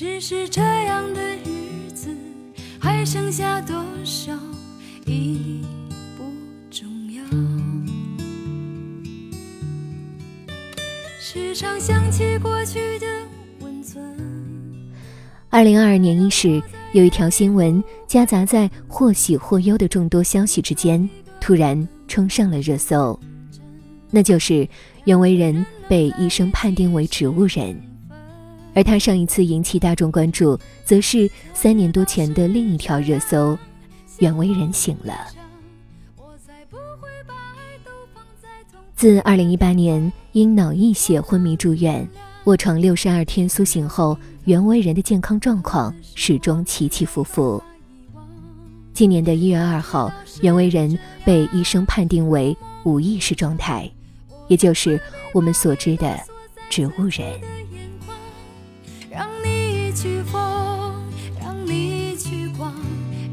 只是这样的日子，还剩下多少已不重要。时常想起过去的温存。二零二二年伊始，有一条新闻夹杂在或喜或忧的众多消息之间，突然冲上了热搜，那就是袁惟仁被医生判定为植物人。而他上一次引起大众关注，则是三年多前的另一条热搜：袁惟仁醒了。自二零一八年因脑溢血昏迷住院，卧床六十二天苏醒后，袁惟仁的健康状况始终起起伏伏。今年的一月二号，袁惟仁被医生判定为无意识状态，也就是我们所知的植物人。让你去疯，让你去狂，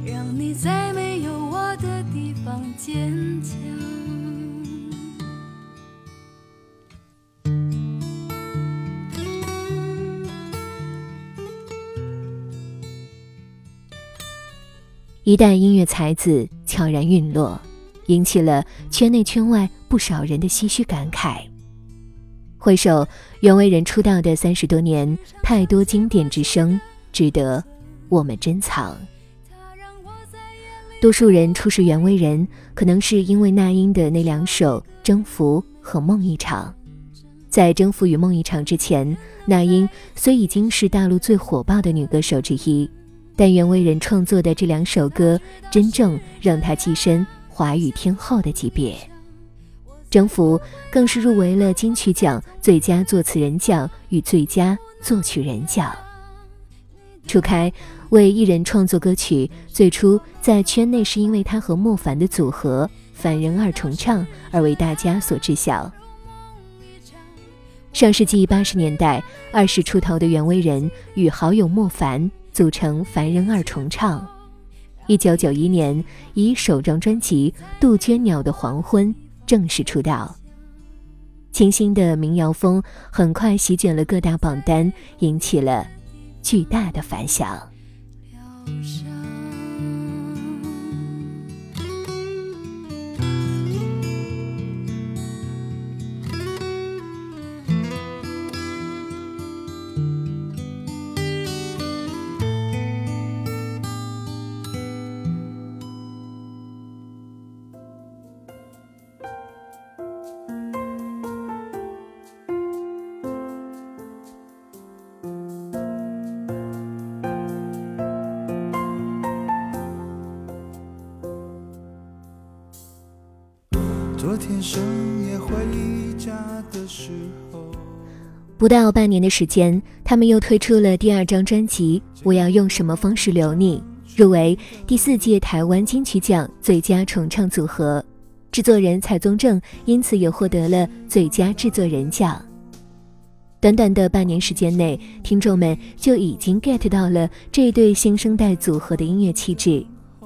让你在没有我的地方坚强。一代音乐才子悄然陨落，引起了圈内圈外不少人的唏嘘感慨。回首袁惟仁出道的三十多年，太多经典之声值得我们珍藏。多数人初识袁惟仁，可能是因为那英的那两首《征服》和《梦一场》。在《征服》与《梦一场》之前，那英虽已经是大陆最火爆的女歌手之一。但袁惟仁创作的这两首歌，真正让她跻身华语天后的级别。《征服》更是入围了金曲奖最佳作词人奖与最佳作曲人奖。初开为艺人创作歌曲，最初在圈内是因为他和莫凡的组合“凡人二重唱”而为大家所知晓。上世纪八十年代，二十出头的袁惟仁与好友莫凡。组成凡人二重唱，一九九一年以首张专辑《杜鹃鸟的黄昏》正式出道。清新的民谣风很快席卷了各大榜单，引起了巨大的反响。昨天深夜回家的时候，不到半年的时间，他们又推出了第二张专辑《我要用什么方式留你》，入围第四届台湾金曲奖最佳重唱组合。制作人蔡宗正因此也获得了最佳制作人奖。短短的半年时间内，听众们就已经 get 到了这对新生代组合的音乐气质。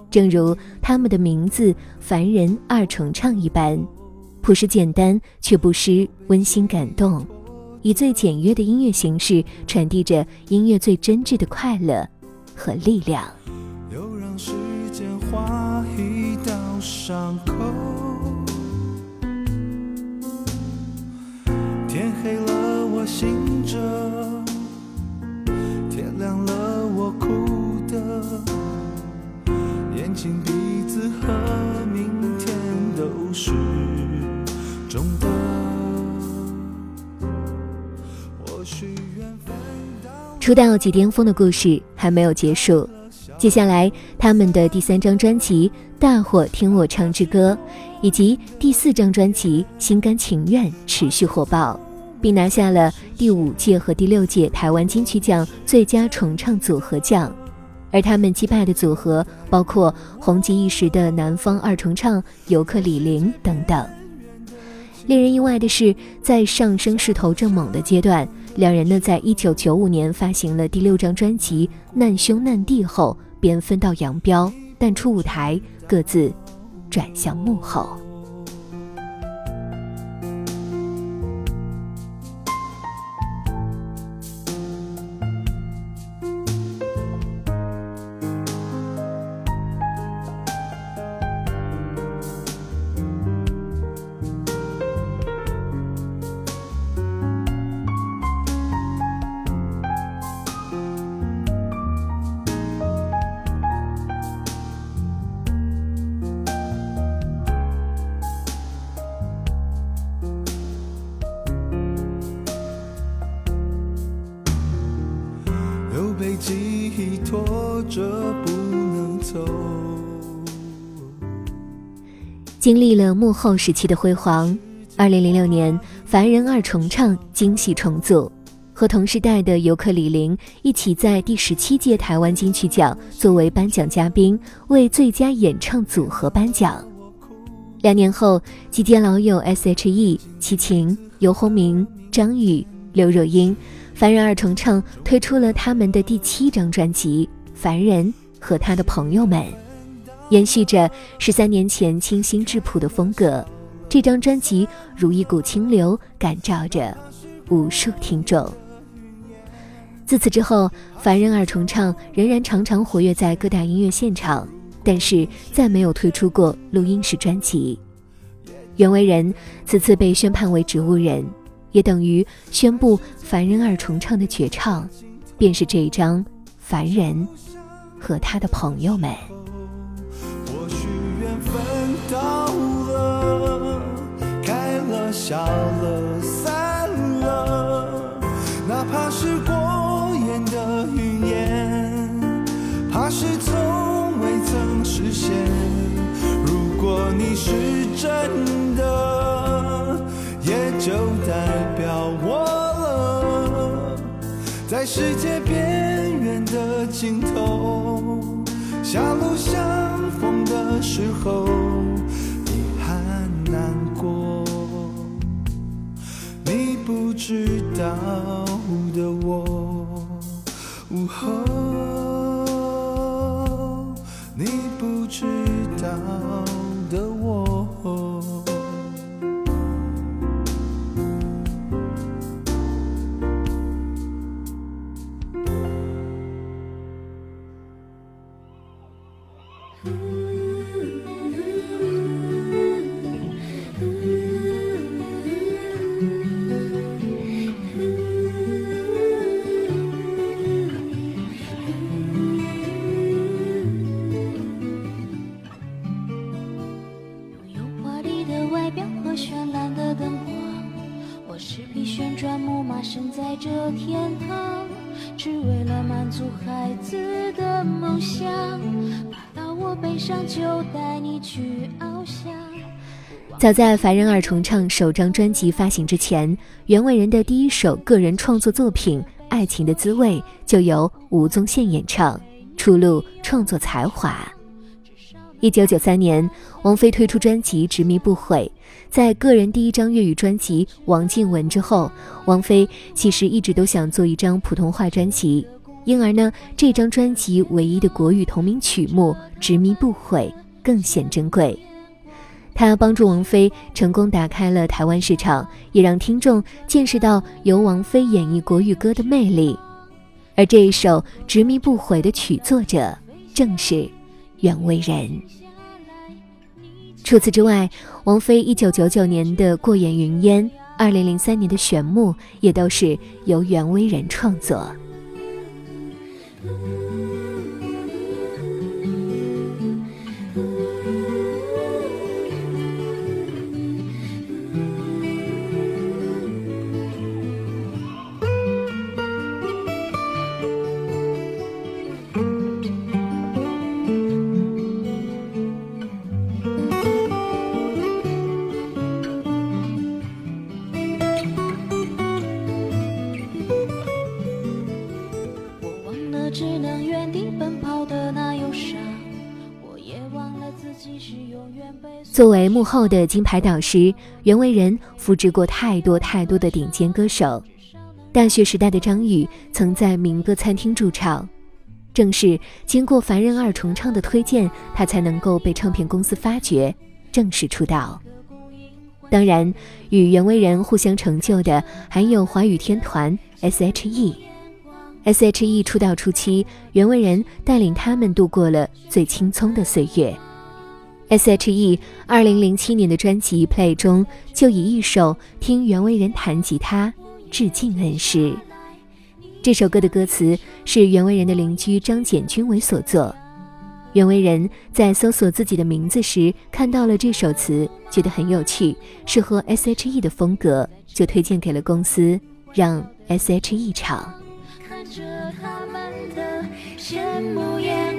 正如他们的名字“凡人二重唱”一般，朴实简单却不失温馨感动，以最简约的音乐形式传递着音乐最真挚的快乐和力量。又让时间划一道伤口，天黑了我醒着，出道即巅峰的故事还没有结束，接下来他们的第三张专辑《大伙听我唱支歌》，以及第四张专辑《心甘情愿》持续火爆，并拿下了第五届和第六届台湾金曲奖最佳重唱组合奖。而他们击败的组合包括红极一时的南方二重唱、尤克里林等等。令人意外的是，在上升势头正猛的阶段，两人呢，在一九九五年发行了第六张专辑《难兄难弟》后，便分道扬镳，淡出舞台，各自转向幕后。拖着不能走经历了幕后时期的辉煌，二零零六年，凡人二重唱惊喜重组，和同时代的尤克里林一起在第十七届台湾金曲奖作为颁奖嘉宾，为最佳演唱组合颁奖。两年后，集结老友 S.H.E、齐秦、游鸿明、张宇、刘若英，凡人二重唱推出了他们的第七张专辑《凡人和他的朋友们》。延续着十三年前清新质朴的风格，这张专辑如一股清流，感召着无数听众。自此之后，凡人二重唱仍然常常活跃在各大音乐现场，但是再没有推出过录音室专辑。袁惟仁此次被宣判为植物人，也等于宣布凡人二重唱的绝唱，便是这一张《凡人和他的朋友们》。我许愿分到了，开了笑了，散了，哪怕是过眼的云烟，怕是从未曾实现。如果你是真的，在世界边缘的尽头，狭路相逢的时候，遗憾难过。你不知道的我，午后，你不知道悲伤就带你去翱翔早在凡人二重唱首张专辑发行之前，袁惟仁的第一首个人创作作品《爱情的滋味》就由吴宗宪演唱，初露创作才华。一九九三年，王菲推出专辑《执迷不悔》，在个人第一张粤语专辑《王静文》之后，王菲其实一直都想做一张普通话专辑，因而呢，这张专辑唯一的国语同名曲目《执迷不悔》更显珍贵。他帮助王菲成功打开了台湾市场，也让听众见识到由王菲演绎国语歌的魅力。而这一首《执迷不悔》的曲作者正是袁惟仁。除此之外，王菲一九九九年的《过眼云烟》，二零零三年的《玄木》也都是由袁惟仁创作。Mm-hmm. 作为幕后的金牌导师，袁惟仁扶植过太多太多的顶尖歌手。大学时代的张宇曾在民歌餐厅驻唱，正是经过凡人二重唱的推荐，他才能够被唱片公司发掘，正式出道。当然，与袁惟仁互相成就的还有华语天团 S.H.E。S.H.E 出道初期，袁惟仁带领他们度过了最青葱的岁月。S.H.E 二零零七年的专辑《Play》中，就以一首《听袁惟仁弹吉他》致敬恩师。这首歌的歌词是袁惟仁的邻居张简君伟所作。袁惟仁在搜索自己的名字时，看到了这首词，觉得很有趣，适合 S.H.E 的风格，就推荐给了公司，让 S.H.E 唱。看着他们的羡慕眼，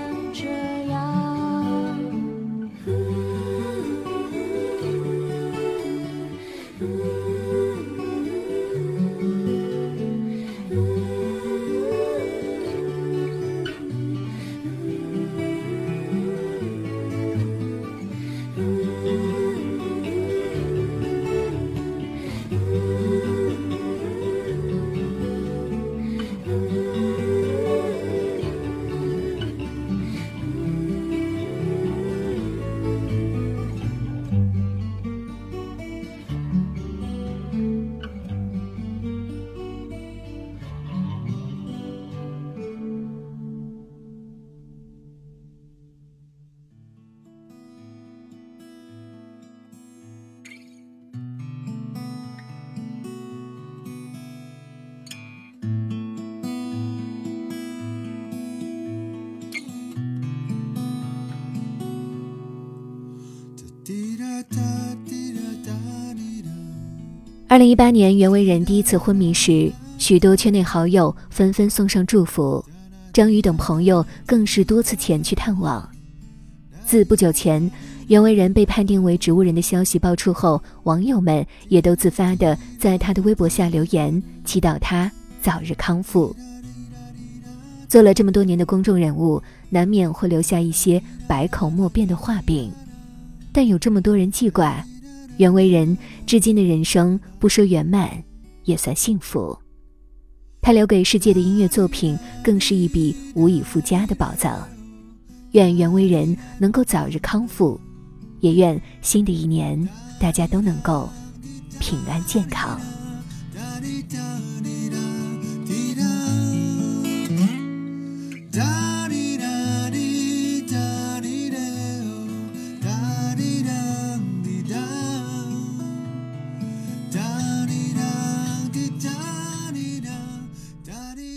二零一八年，袁惟仁第一次昏迷时，许多圈内好友纷纷送上祝福，张宇等朋友更是多次前去探望。自不久前袁惟仁被判定为植物人的消息爆出后，网友们也都自发的在他的微博下留言，祈祷他早日康复。做了这么多年的公众人物，难免会留下一些百口莫辩的话柄，但有这么多人记挂。袁惟仁至今的人生不说圆满，也算幸福。他留给世界的音乐作品更是一笔无以复加的宝藏。愿袁惟仁能够早日康复，也愿新的一年大家都能够平安健康。